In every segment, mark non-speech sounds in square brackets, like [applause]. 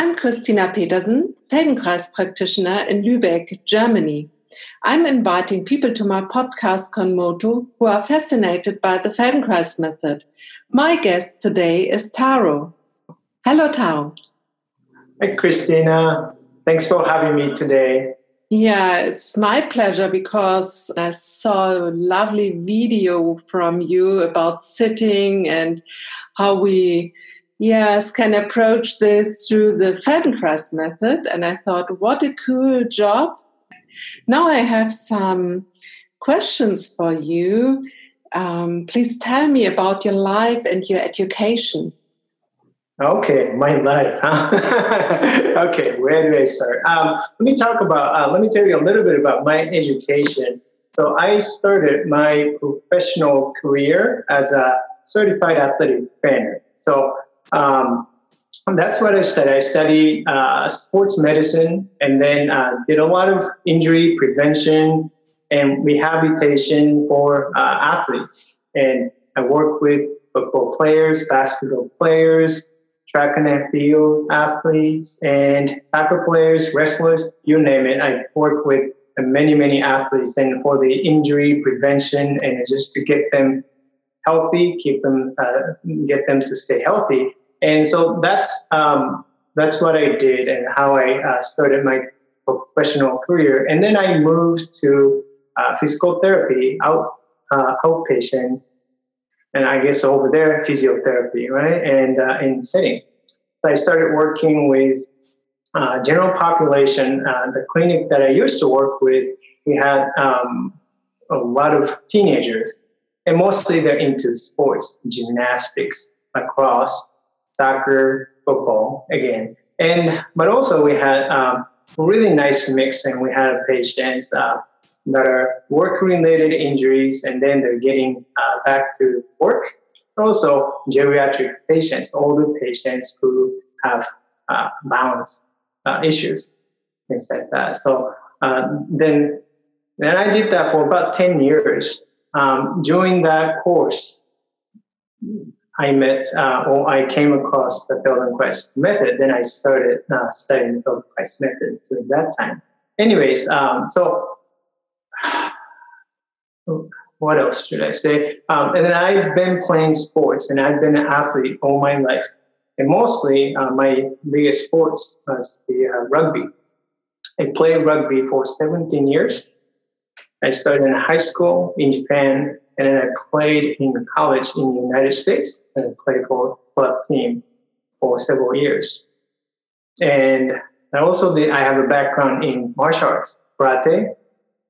I'm Christina Petersen, Feldenkrais practitioner in Lübeck, Germany. I'm inviting people to my podcast Konmoto who are fascinated by the Feldenkrais method. My guest today is Taro. Hello, Taro. Hi, Christina. Thanks for having me today. Yeah, it's my pleasure because I saw a lovely video from you about sitting and how we, yes, can approach this through the Feldenkrais method. And I thought, what a cool job. Now I have some questions for you. Um, please tell me about your life and your education. Okay, my life. Huh? [laughs] okay, where do I start? Um, let me talk about. Uh, let me tell you a little bit about my education. So I started my professional career as a certified athletic trainer. So um, that's what I studied. I studied uh, sports medicine and then uh, did a lot of injury prevention and rehabilitation for uh, athletes. And I work with football players, basketball players, track and field athletes, and soccer players, wrestlers, you name it. I work with many, many athletes and for the injury prevention and just to get them healthy, keep them, uh, get them to stay healthy. And so that's um, that's what I did and how I uh, started my professional career. And then I moved to uh, physical therapy, out uh, outpatient, and I guess over there physiotherapy, right? And uh, in setting. So I started working with uh, general population. Uh, the clinic that I used to work with, we had um, a lot of teenagers, and mostly they're into sports, gymnastics, lacrosse, soccer, football again. And but also we had um, a really nice mix, and we had patients uh, that are work-related injuries, and then they're getting uh, back to work. Also, geriatric patients, older patients who have uh, balance uh, issues, things like that. So uh, then, then I did that for about ten years. Um, during that course, I met uh, or I came across the Feldenkrais method. Then I started uh, studying the Feldenkrais method during that time. Anyways, um, so [sighs] what else should I say? Um, and then I've been playing sports and I've been an athlete all my life. And mostly uh, my biggest sports was the uh, rugby. I played rugby for 17 years. I started in high school in Japan and then I played in college in the United States and I played for club team for several years. And I also did, I have a background in martial arts, karate,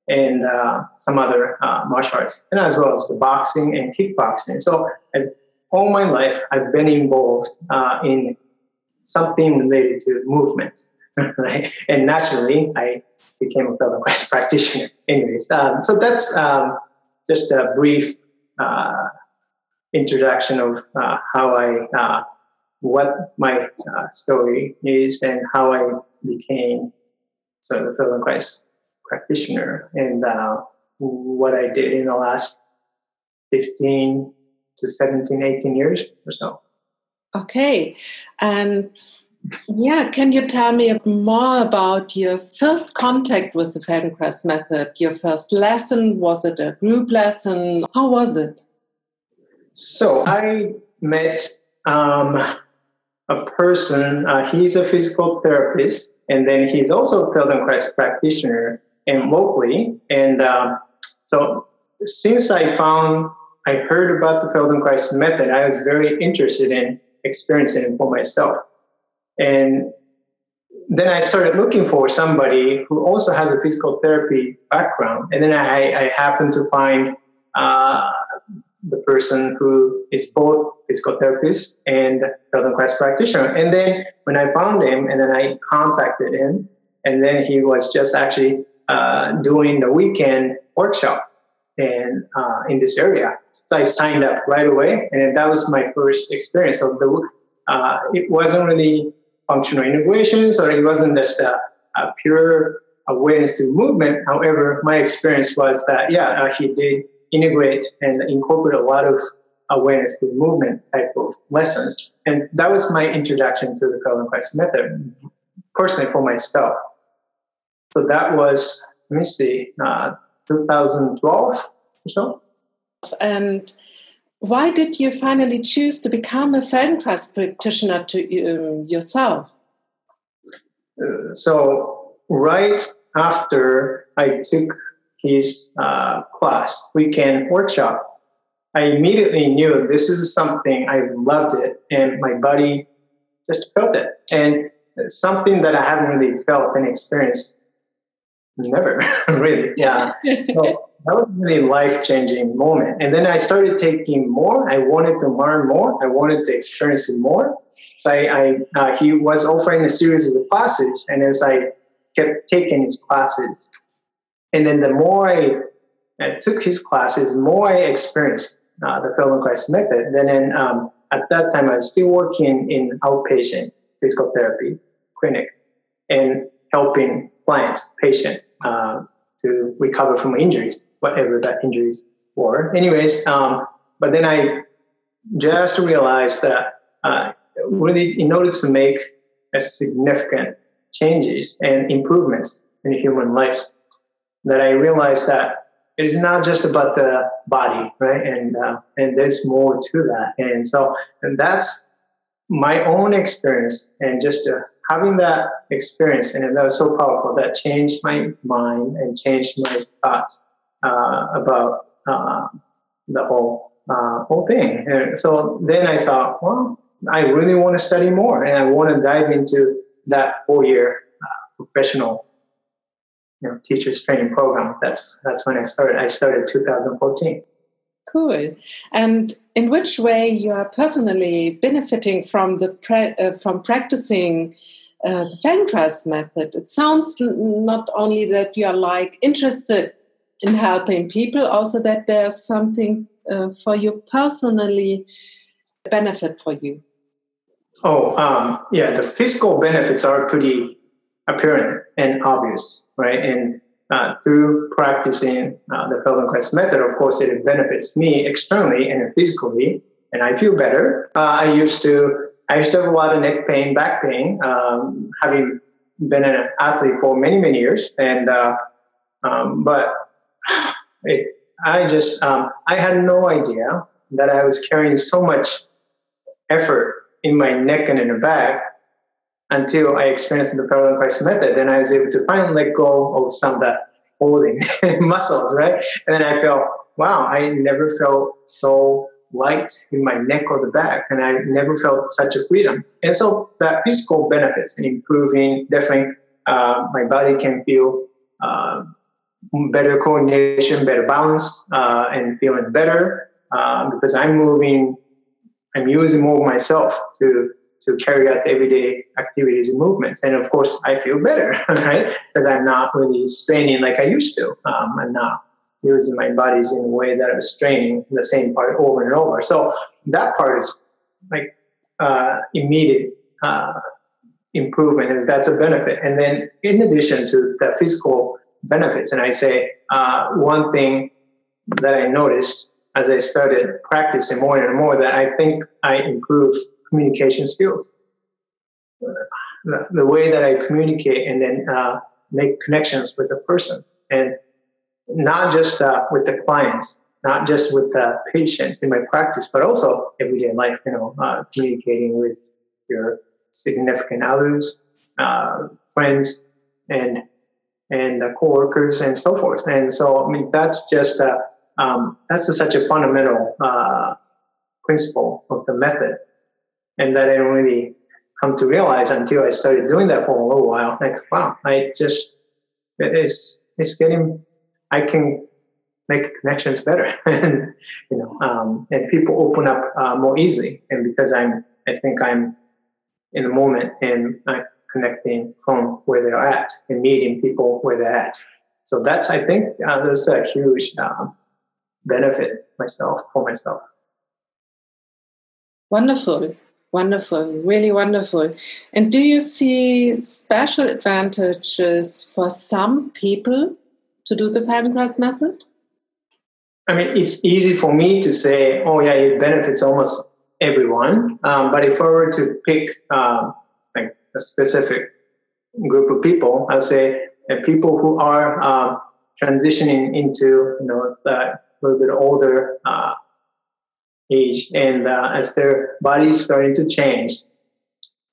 and uh, some other uh, martial arts, and as well as the boxing and kickboxing. So I've, all my life, I've been involved uh, in something related to movement, [laughs] right? And naturally, I became a Feldenkrais practitioner. [laughs] Anyways, um, so that's um, just a brief uh, introduction of uh, how I, uh, what my uh, story is, and how I became so the Feldenkrais practitioner, and uh, what I did in the last 15 to 17, 18 years or so. Okay, and yeah, can you tell me more about your first contact with the Feldenkrais method? Your first lesson? Was it a group lesson? How was it? So I met um, a person, uh, he's a physical therapist, and then he's also a Feldenkrais practitioner and locally. And uh, so since I found, I heard about the Feldenkrais method, I was very interested in experiencing it for myself. And then I started looking for somebody who also has a physical therapy background. And then I, I happened to find uh, the person who is both physical therapist and Feldenkrais practitioner. And then when I found him, and then I contacted him, and then he was just actually uh, doing the weekend workshop and uh, in this area. So I signed up right away, and that was my first experience. So the uh, it wasn't really functional integration, so it wasn't just a, a, pure awareness to movement. However, my experience was that yeah, uh, he did integrate and incorporate a lot of awareness to movement type of lessons. And that was my introduction to the Feldenkrais method, personally for myself. So that was, let me see, uh, 2012 or so. And why did you finally choose to become a Feldenkrais practitioner to um, yourself? Uh, so right after I took his uh, class, weekend workshop, I immediately knew this is something I loved it, and my body just felt it, and something that I haven't really felt and experienced never [laughs] really. Yeah. so, that was a really life changing moment. And then I started taking more. I wanted to learn more. I wanted to experience it more. So I, I uh, he was offering a series of classes, and as I kept taking his classes, and then the more I, I took his classes, the more I experienced uh, the Feldenkrais method. Then, then um, at that time, I was still working in outpatient physical therapy clinic and helping clients, patients, uh, to recover from injuries whatever that injuries were. Anyways, um, but then I just realized that uh, really, in order to make a significant changes and improvements in human lives, that I realized that it is not just about the body, right? And uh, and there's more to that. And so, and that's my own experience, and just uh, having that experience, and that was so powerful. That changed my mind and changed my thoughts uh, about uh, the whole uh, whole thing. And so then I thought, well, I really want to study more, and I want to dive into that four year professional you know, teachers training program. That's that's when I started. I started 2014. Cool. And in which way you are personally benefiting from the pre- uh, from practicing uh, the Feldenkrais method? It sounds not only that you are like interested in helping people, also that there's something uh, for you personally benefit for you. Oh, um, yeah, the physical benefits are pretty apparent and obvious, right? And uh, through practicing uh, the Feldenkrais method, of course, it benefits me externally and physically, and I feel better. Uh, I used to, I used to have a lot of neck pain, back pain, um, having been an athlete for many, many years, and uh, um, but [sighs] it, I just, um, I had no idea that I was carrying so much effort in my neck and in the back until I experienced the Feldenkrais method. And I was able to finally let go of some of that holding [laughs] muscles, right? And then I felt, wow, I never felt so light in my neck or the back, and I never felt such a freedom. And so that physical benefits in improving, definitely, uh, my body can feel uh, better coordination, better balance, uh, and feeling better uh, because I'm moving, I'm using more myself to to carry out everyday activities and movements. And of course, I feel better, [laughs] right? Because I'm not really straining like I used to. Um, I'm not using my bodies in a way that I was straining the same part over and over. So that part is like uh, immediate uh, improvement, is that's a benefit. And then in addition to the physical benefits. And I say uh, one thing that I noticed as I started practicing more and more that I think I improved communication skills. The, the way that I communicate and then uh, make connections with the person, and not just uh, with the clients, not just with the patients in my practice, but also everyday life. You know, uh, communicating with your significant others, uh, friends, and and uh, coworkers and so forth. And so, I mean, that's just a, um, that's a, such a fundamental uh, principle of the method, and that I didn't really come to realize until I started doing that for a little while. Like, wow, I just it's it's getting I can make connections better, and [laughs] you know, um, and people open up uh, more easily. And because I'm, I think I'm in the moment, and I'm connecting from where they're at and meeting people where they're at. So that's, I think, uh, there's a huge um, benefit myself for myself. Wonderful, wonderful, really wonderful. And do you see special advantages for some people to do the Feldenkrais method? I mean, it's easy for me to say, oh, yeah, it benefits almost everyone. Um, but if I were to pick um, like a specific group of people, I'd say uh, people who are uh, transitioning into, you know, a little bit older uh, age, and uh, as their body's starting to change,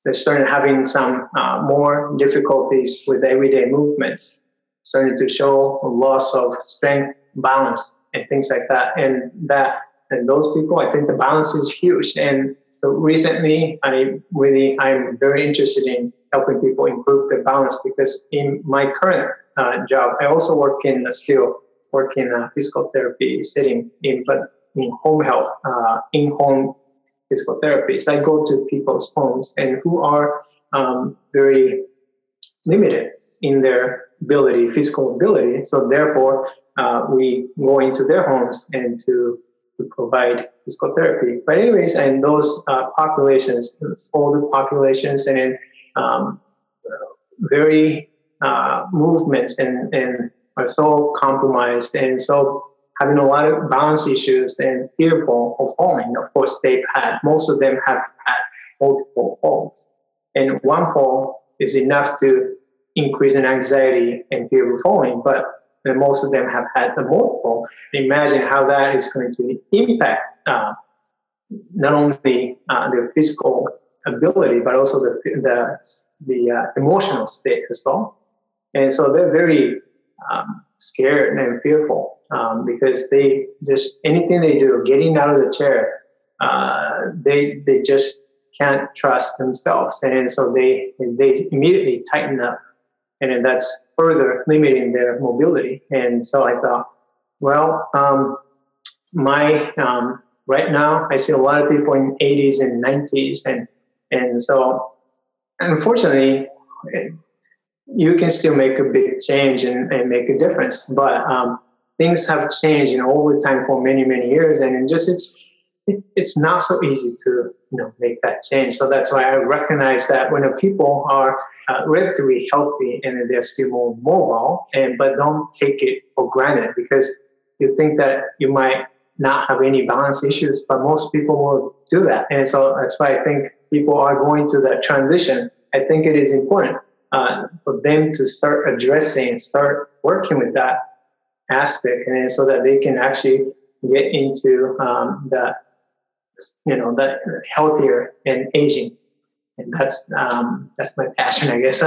they're starting having some uh, more difficulties with everyday movements, starting to show a loss of strength, balance, and things like that. And that and those people, I think the balance is huge. And so recently, I really I'm very interested in helping people improve their balance because in my current uh, job, I also work in a skill, work in uh, physical therapy setting in but in home health, uh, in home physical therapies. I go to people's homes and who are um, very limited in their ability, physical ability. So therefore, uh, we go into their homes and to, to provide physical therapy. But anyways, and those uh, populations, older populations, and um, very uh, movements and, and are so compromised and so having a lot of balance issues and fearful of falling. Of course, they've had, most of them have had multiple falls. And one fall is enough to increase in anxiety and fear of falling, but most of them have had the multiple. Imagine how that is going to impact uh, not only uh, their physical ability, but also the, the, the uh, emotional state as well. And so they're very um, scared and fearful um, because they just anything they do, getting out of the chair, uh, they they just can't trust themselves, and so they they immediately tighten up, and that's further limiting their mobility. And so I thought, well, um, my um, right now I see a lot of people in 80s and 90s, and and so unfortunately you can still make a big change and, and make a difference. But um, things have changed, you know, over time for many, many years, and just it's it, it's not so easy to you know make that change. So that's why I recognize that when people are uh, relatively healthy and they're still more mobile, and but don't take it for granted because you think that you might not have any balance issues, but most people will do that, and so that's why I think people are going to that transition. I think it is important uh, for them to start addressing, start working with that aspect, and so that they can actually get into um, the, you know, the healthier and aging. And that's um, that's my passion, I guess.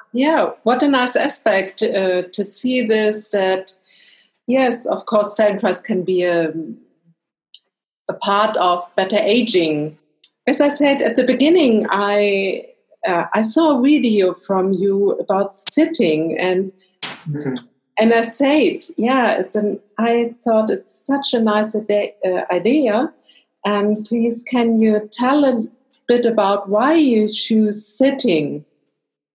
[laughs] yeah, what a nice aspect uh, to see this. That yes, of course, Feldenkrais can be a, a part of better aging. As I said at the beginning, I uh, I saw a video from you about sitting and mm-hmm. and I said, yeah, it's an. I thought it's such a nice uh, idea, and please, can you tell a bit about why you choose sitting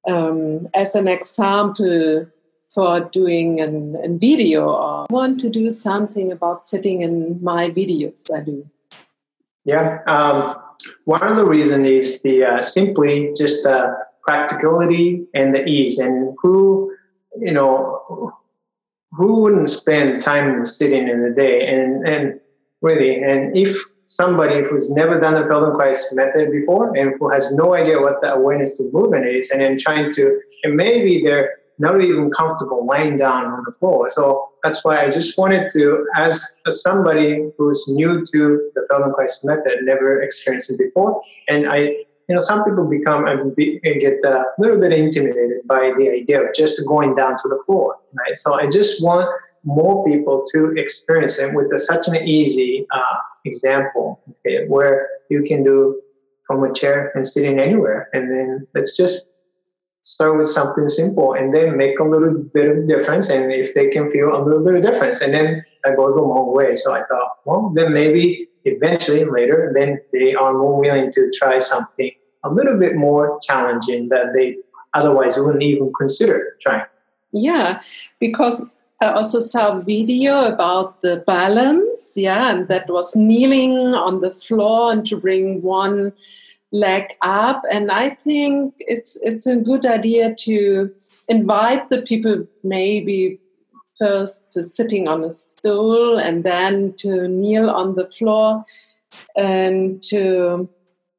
um, as an example for doing an, a video or want to do something about sitting in my videos I do. Yeah, um, one of the reasons is the uh, simply just the practicality and the ease, and who you know who wouldn't spend time sitting in the day and and really and if somebody who's never done the Feldenkrais method before and who has no idea what the awareness to movement is, and then trying to and maybe they're not even comfortable lying down on the floor. So that's why I just wanted to, as somebody who's new to the Feldenkrais method, never experienced it before, and I, you know, some people become and get uh, a little bit intimidated by the idea of just going down to the floor, right? So I just want more people to experience it with a, such an easy uh, example, okay, where you can do from a chair and sitting anywhere, and then let's just start with something simple and then make a little bit of difference. And if they can feel a little bit of difference and then that goes a long way. So i thought well then maybe eventually later then they are more willing to try something a little bit more challenging that they otherwise wouldn't even consider trying. Yeah because I also saw a video about the balance, yeah, and that was kneeling on the floor and to bring one leg up. And i think it's it's a good idea to invite the people maybe first to sitting on a stool and then to kneel on the floor and to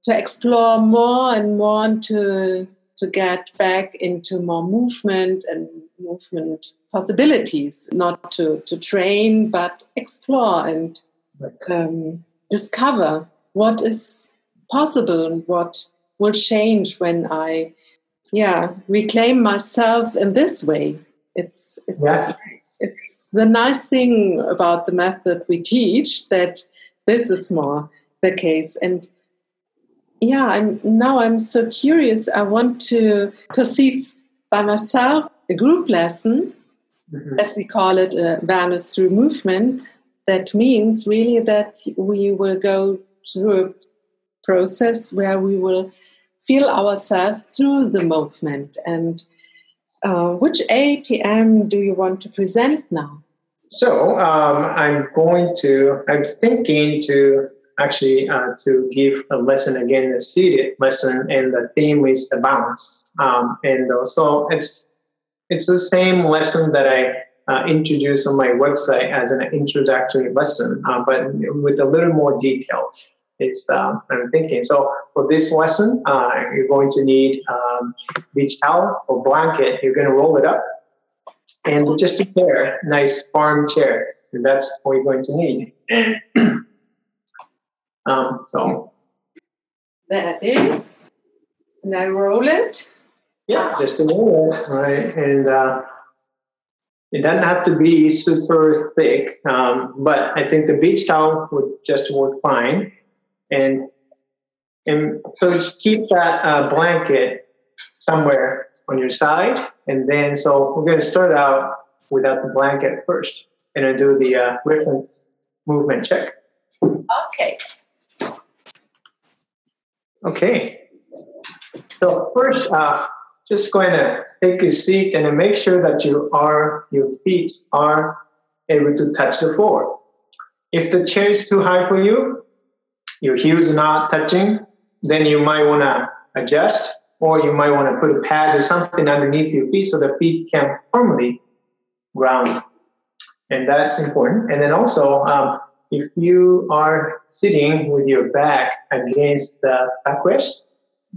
to explore more and more and to to get back into more movement and movement possibilities not to to train but explore and um, discover what is possible and what will change when i yeah reclaim myself in this way. It's it's yeah. it's the nice thing about the method we teach that this is more the case. And yeah i'm now i'm so curious. I want to perceive by myself a group lesson mm-hmm. as we call it a awareness through movement that means really that we will go through a process where we will feel ourselves through the movement and uh, which ATM do you want to present now? So um, I'm going to, I'm thinking to actually uh, to give a lesson again, a seated lesson, and the theme is the balance. Um, and so it's it's the same lesson that I uh, introduced on my website as an introductory lesson, uh, but with a little more details it's um, I'm thinking. So for this lesson, uh, you're going to need um, beach towel or blanket. You're going to roll it up, and just a chair, nice farm chair, that's what you're going to need. [clears throat] um, so it is. Now roll it. Yeah, just a it, right? And uh, it doesn't have to be super thick, um, but I think the beach towel would just work fine and and so just keep that uh, blanket somewhere on your side, and then so we're going to start out without the blanket first, and then do the uh, reference movement check. Okay. Okay. So first, uh, just going to take a seat and make sure that you are your feet are able to touch the floor. If the chair is too high for you, your heels are not touching, then you might want to adjust, or you might want to put a pad or something underneath your feet so the feet can firmly ground. And that's important. And then also, um, if you are sitting with your back against the backrest,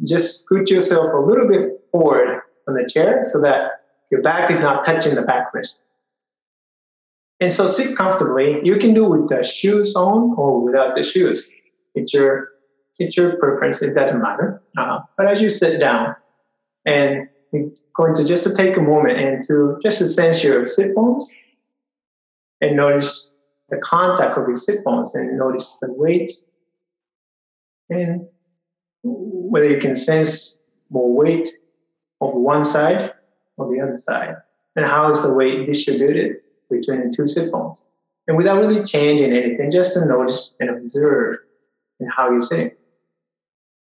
just scoot yourself a little bit forward on the chair so that your back is not touching the backrest. And so sit comfortably. You can do with the shoes on or without the shoes. It's your it's your preference. It doesn't matter. Uh, but as you sit down, and you're going to just to take a moment and to just to sense your sit bones, and notice the contact of your sit bones, and notice the weight, and whether you can sense more weight of one side or the other side, and how is the weight distributed between the two sit bones, and without really changing anything, just to notice and observe and how you're sitting.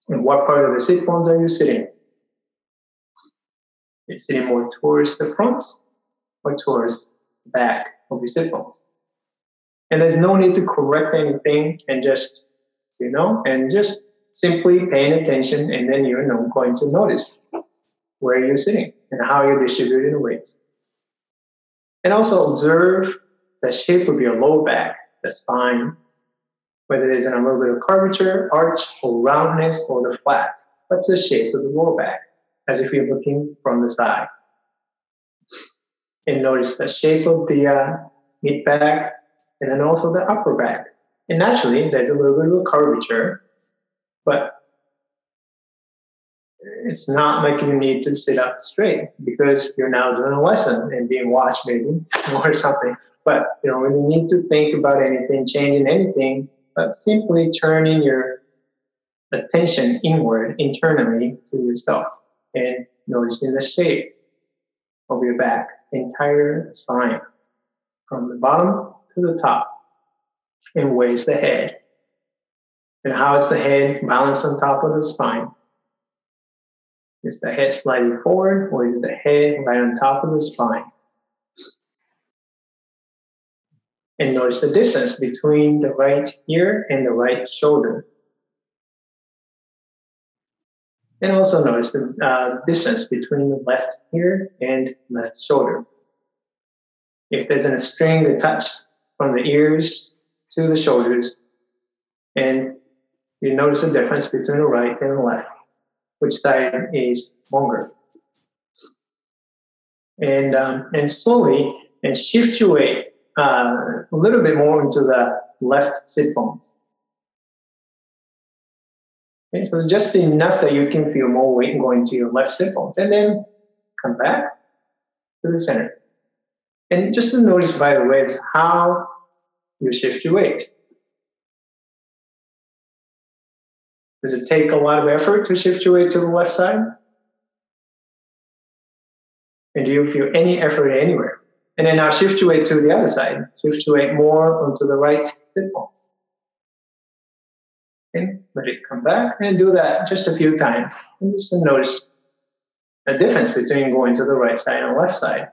And what part of the sit bones are you sitting? Are You're sitting more towards the front or towards the back of your sit bones. And there's no need to correct anything and just, you know, and just simply paying attention and then you're going to notice where you're sitting and how you're distributing the weight. And also observe the shape of your low back, the spine, whether there's a little bit of curvature, arch, or roundness, or the flat. What's the shape of the low back, as if you're looking from the side. And notice the shape of the uh, mid back, and then also the upper back. And naturally, there's a little bit of curvature, but it's not like you need to sit up straight because you're now doing a lesson and being watched maybe [laughs] or something. But you know, when you need to think about anything, changing anything, but simply turning your attention inward internally to yourself and noticing the shape of your back, entire spine, from the bottom to the top, and where's the head. And how is the head balanced on top of the spine? Is the head sliding forward or is the head right on top of the spine? and notice the distance between the right ear and the right shoulder. And also notice the uh, distance between the left ear and left shoulder. if there's a string attached from the ears to the shoulders, and you notice a difference between the right and the left, which side is longer. And, um, and slowly, and shift your weight uh, a little bit more into the left sit bones. Okay, so just enough that you can feel more weight going to your left sit bones. And then come back to the center. And just to notice, by the way, is how you shift your weight. Does it take a lot of effort to shift your weight to the left side? And do you feel any effort anywhere? And then now shift your weight to the other side. Shift your weight more onto the right hip bones. Okay, let it come back and do that just a few times. And just notice the difference between going to the right side and left side.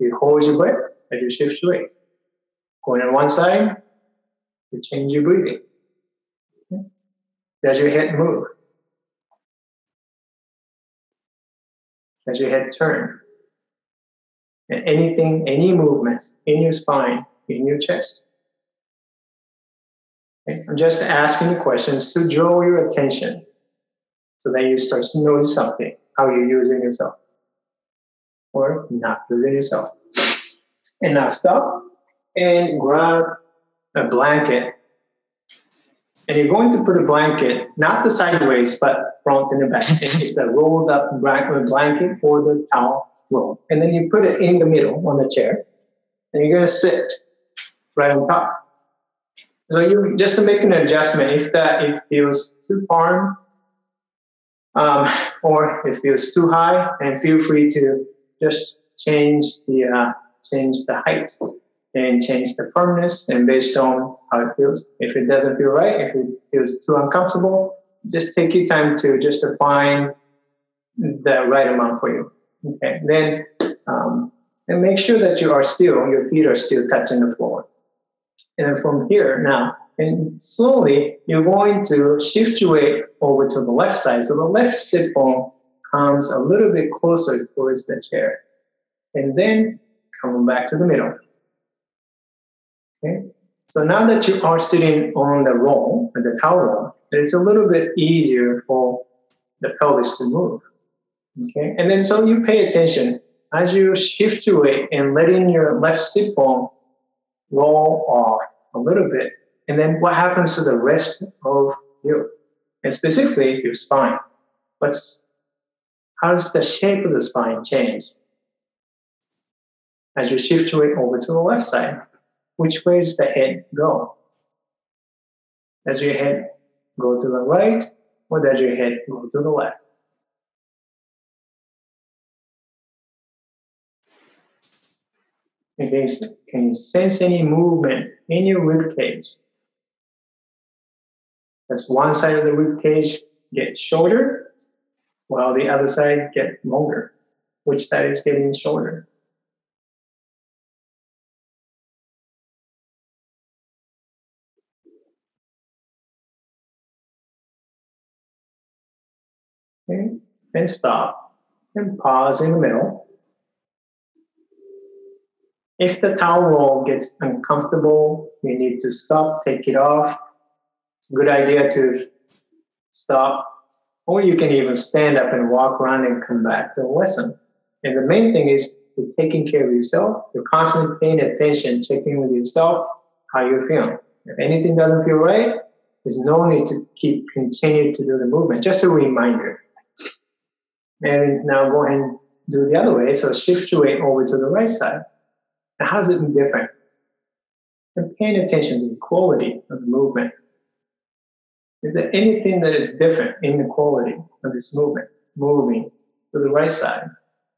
You hold your breath as you shift your weight. Going on one side, you change your breathing. Does your head move? Does your head turn? And anything, any movements in your spine, in your chest. Okay? I'm just asking questions to draw your attention so that you start to notice something, how you're using yourself or not using yourself. And now stop and grab a blanket and you're going to put a blanket, not the sideways, but front and the back. [laughs] it's a rolled up blanket for the towel roll. And then you put it in the middle on the chair, and you're going to sit right on top. So you just to make an adjustment if that it feels too far um, or it feels too high, and feel free to just change the uh, change the height and change the firmness and based on how it feels. If it doesn't feel right, if it feels too uncomfortable, just take your time to just to find the right amount for you. Okay, then um, and make sure that you are still, your feet are still touching the floor. And then from here now, and slowly you're going to shift your weight over to the left side. So the left sit bone comes a little bit closer towards the chair. And then coming back to the middle. Okay. So now that you are sitting on the roll, the towel roll, it's a little bit easier for the pelvis to move. Okay. And then so you pay attention as you shift your weight and letting your left sit bone roll off a little bit. And then what happens to the rest of you? And specifically your spine. What's how does the shape of the spine change? As you shift your weight over to the left side which way is the head go? Does your head go to the right or does your head go to the left? Okay, can you sense any movement in your rib cage? That's one side of the rib cage get shorter, while the other side get longer. Which side is getting shorter? Okay, and stop and pause in the middle. If the towel roll gets uncomfortable, you need to stop, take it off. It's a good idea to stop, or you can even stand up and walk around and come back to the lesson. And the main thing is you're taking care of yourself. You're constantly paying attention, checking with yourself how you're feeling. If anything doesn't feel right, there's no need to keep continue to do the movement. Just a reminder. And now go ahead and do the other way. So shift your weight over to the right side. Now, how does it different? And paying attention to the quality of the movement. Is there anything that is different in the quality of this movement? Moving to the right side,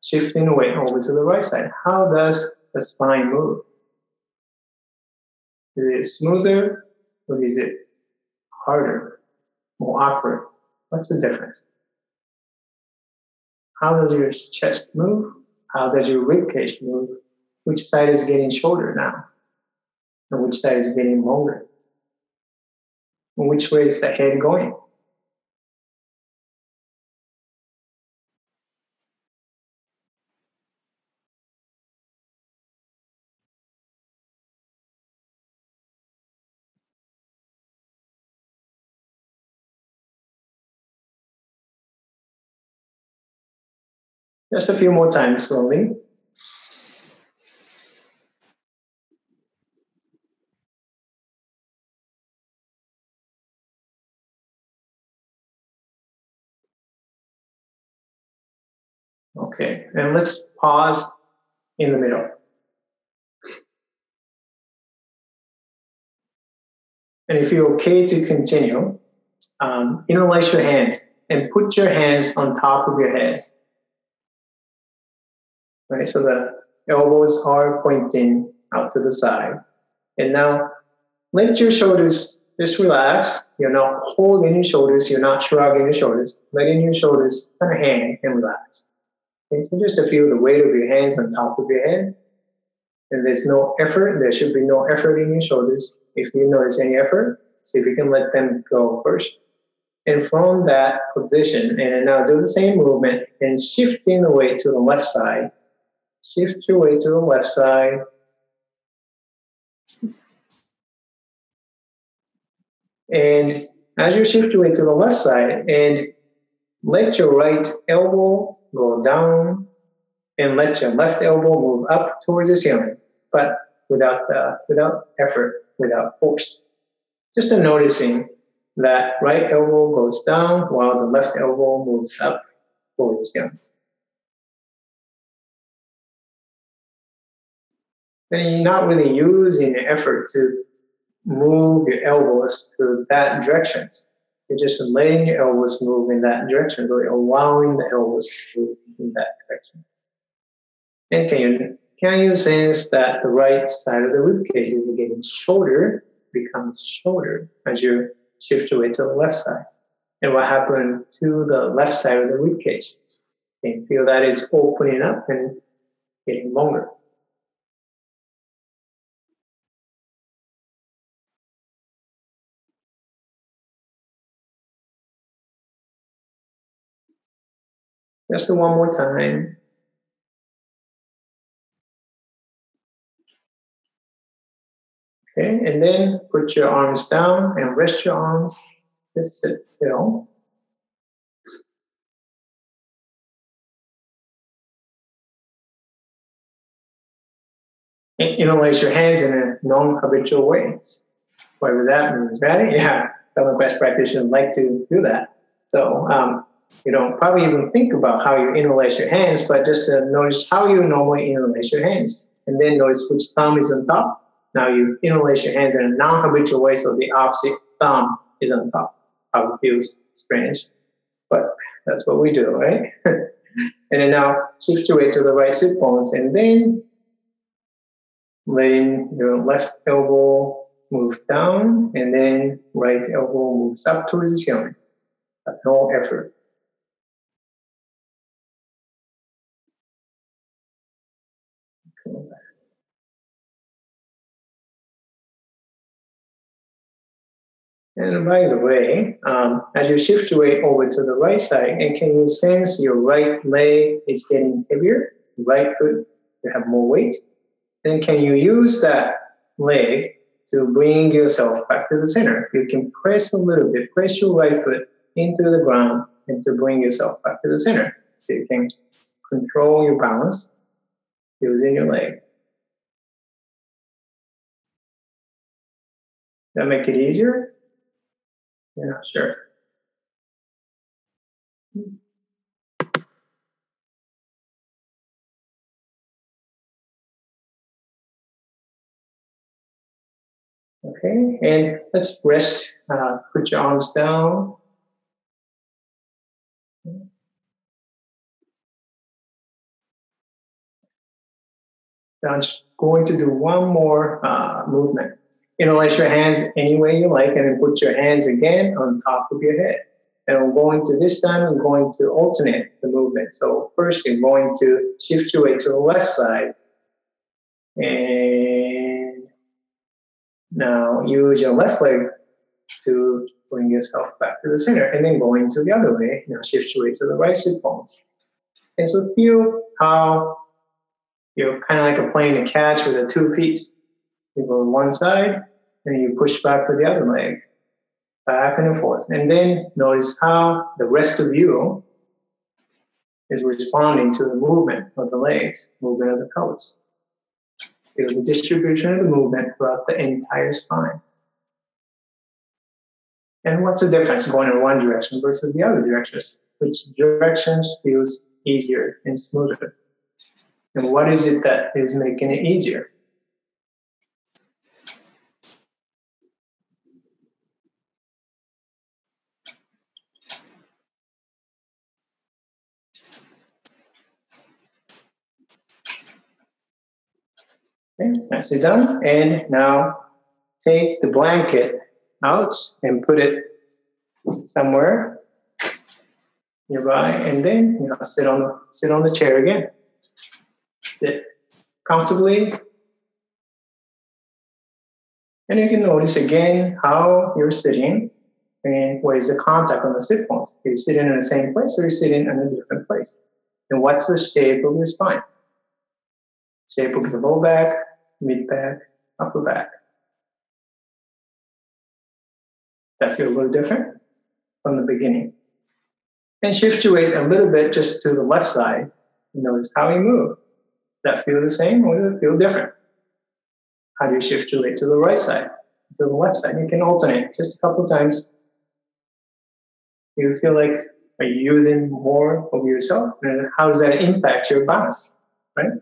shifting the weight over to the right side. How does the spine move? Is it smoother or is it harder, more awkward? What's the difference? How does your chest move? How does your rib cage move? Which side is getting shorter now? And which side is getting longer? And which way is the head going? Just a few more times slowly. Okay, and let's pause in the middle. And if you're okay to continue, um, interlace your hands and put your hands on top of your head. Right, so the elbows are pointing out to the side. And now lift your shoulders just relax. You're not holding your shoulders, you're not shrugging your shoulders, letting your shoulders kind of hang and relax. Okay, so just to feel the weight of your hands on top of your head. And there's no effort, there should be no effort in your shoulders. If you notice any effort, see if you can let them go first. And from that position, and now do the same movement and shifting the weight to the left side. Shift your weight to the left side. And as you shift your weight to the left side, and let your right elbow go down, and let your left elbow move up towards the ceiling, but without the, without effort, without force. Just a noticing that right elbow goes down while the left elbow moves up towards the ceiling. Then you're not really using the effort to move your elbows to that direction. You're just letting your elbows move in that direction, so allowing the elbows to move in that direction. And can you can you sense that the right side of the rib cage is getting shorter, becomes shorter as you shift your weight to the left side? And what happened to the left side of the rib cage? Feel that it's opening up and getting longer? Just do one more time. Okay, and then put your arms down and rest your arms. Just sit still. And interlace your hands in a non-habitual way. Whatever that means, [laughs] right? Yeah, Feldenkrais practitioners like to do that. So um, you don't probably even think about how you interlace your hands, but just to notice how you normally interlace your hands. And then notice which thumb is on top. Now you interlace your hands in a non-habitual way, so the opposite thumb is on top. Probably feels strange, but that's what we do, right? [laughs] and then now shift your weight to the right sit bones, and then letting your left elbow move down, and then right elbow moves up towards the ceiling. No effort. And by the way, um, as you shift your weight over to the right side, and can you sense your right leg is getting heavier, right foot you have more weight? And can you use that leg to bring yourself back to the center? You can press a little bit, press your right foot into the ground and to bring yourself back to the center. So you can control your balance using your leg. That make it easier? Yeah, sure. Okay, and let's rest. Uh, put your arms down. I'm just going to do one more uh, movement interlace your hands any way you like, and then put your hands again on top of your head. And I'm going to this time, I'm going to alternate the movement. So first, you're going to shift your weight to the left side. And now use your left leg to bring yourself back to the center. And then going to the other way. Now shift your weight to the right bones. And so feel how you're kind of like a playing a catch with the two feet. You go one side, and you push back with the other leg, back and forth. And then notice how the rest of you is responding to the movement of the legs, movement of the pelvis. Feel the distribution of the movement throughout the entire spine. And what's the difference going in one direction versus the other directions? Which directions feels easier and smoother? And what is it that is making it easier? Okay, nicely done. And now take the blanket out and put it somewhere nearby, and then you know sit on sit on the chair again. Sit comfortably, and you can notice again how you're sitting and what is the contact on the sit bones. Are you sitting in the same place or are you sitting in a different place? And what's the shape of your spine? Shape of the low back, mid back, upper back. That feel a little different from the beginning. And shift your weight a little bit just to the left side. Notice how you move. That feel the same or does it feel different? How do you shift your weight to the right side, to the left side? You can alternate just a couple times. You feel like are you using more of yourself? And how does that impact your balance? Right?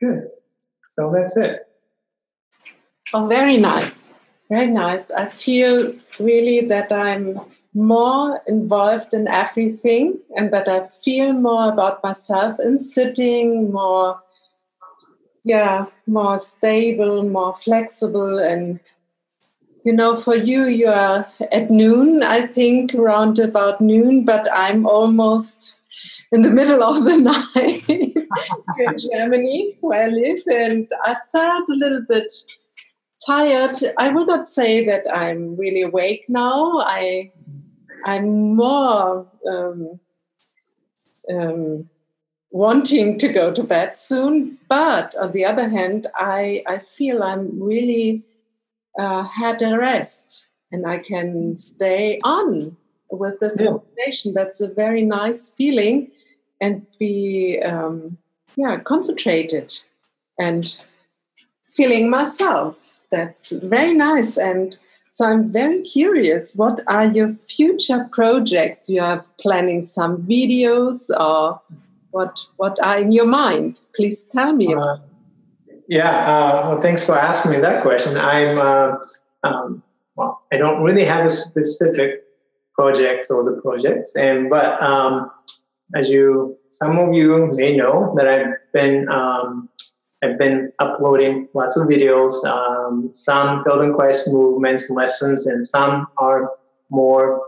Good. So that's it. Oh, very nice. Very nice. I feel really that I'm more involved in everything and that I feel more about myself in sitting, more, yeah, more stable, more flexible. And, you know, for you, you are at noon, I think, around about noon, but I'm almost in the middle of the [laughs] night in Germany, where I live. And I felt a little bit tired. I will not say that I'm really awake now. I I'm more um, um, wanting to go to bed soon. But on the other hand, I I feel I'm really uh, had a rest and I can stay on with this yeah. meditation. That's a very nice feeling and be um, yeah concentrated and feeling myself that's very nice. And so I'm very curious what are your future projects? You have planning some videos or what what are in your mind? Please tell me. Uh, yeah, uh, well, thanks for asking me that question. I'm uh, um, well, I don't really have a specific project or the projects, and but um, as you some of you may know that I've been um, I've been uploading lots of videos, um, some Feldenkrais movements lessons, and some are more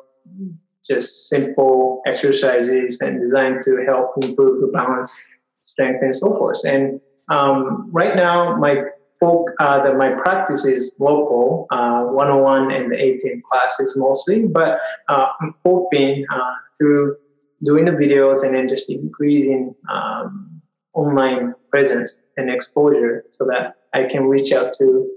just simple exercises and designed to help improve the balance, strength, and so forth. And um, right now, my folk, uh, my practice is local, uh, 101 and the 18 classes mostly, but uh, I'm hoping through doing the videos and then just increasing um, online presence and exposure so that I can reach out to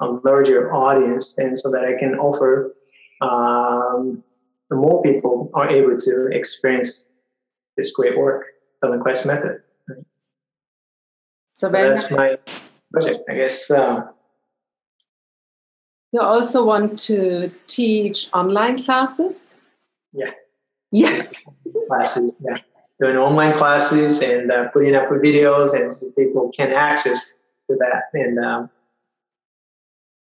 a larger audience and so that I can offer um, the more people are able to experience this great work, the Quest method. Right? So that's my project, I guess. Uh, you also want to teach online classes? Yeah. Yeah. classes, yeah. Doing online classes and uh, putting up videos and so people can access to that and um,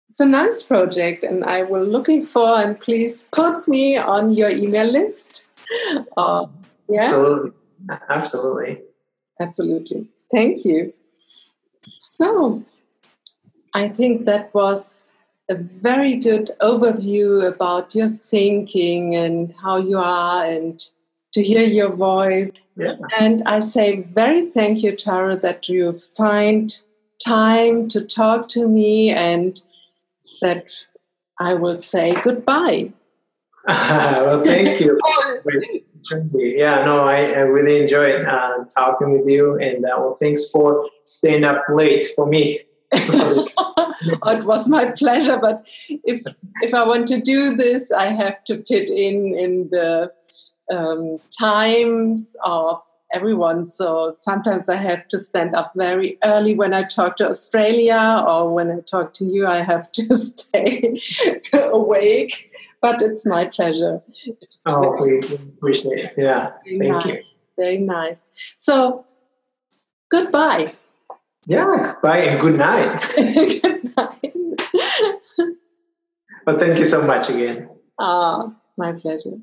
it's a nice project and i will looking for and please put me on your email list. Uh, yeah. Absolutely. Absolutely. Absolutely. Thank you. So i think that was a very good overview about your thinking and how you are and to hear your voice. Yeah. And I say very thank you, Tara, that you find time to talk to me and that I will say goodbye. [laughs] well, thank you. [laughs] yeah, no, I, I really enjoyed uh, talking with you, and uh, well, thanks for staying up late for me. [laughs] it was my pleasure, but if if I want to do this, I have to fit in in the um, times of everyone. So sometimes I have to stand up very early when I talk to Australia, or when I talk to you, I have to [laughs] stay [laughs] awake. But it's my pleasure. It's oh, we appreciate it. Yeah, thank nice, you. Very nice. So, goodbye. Yeah, bye and good night. [laughs] good night. well, thank you so much again. Ah, my pleasure.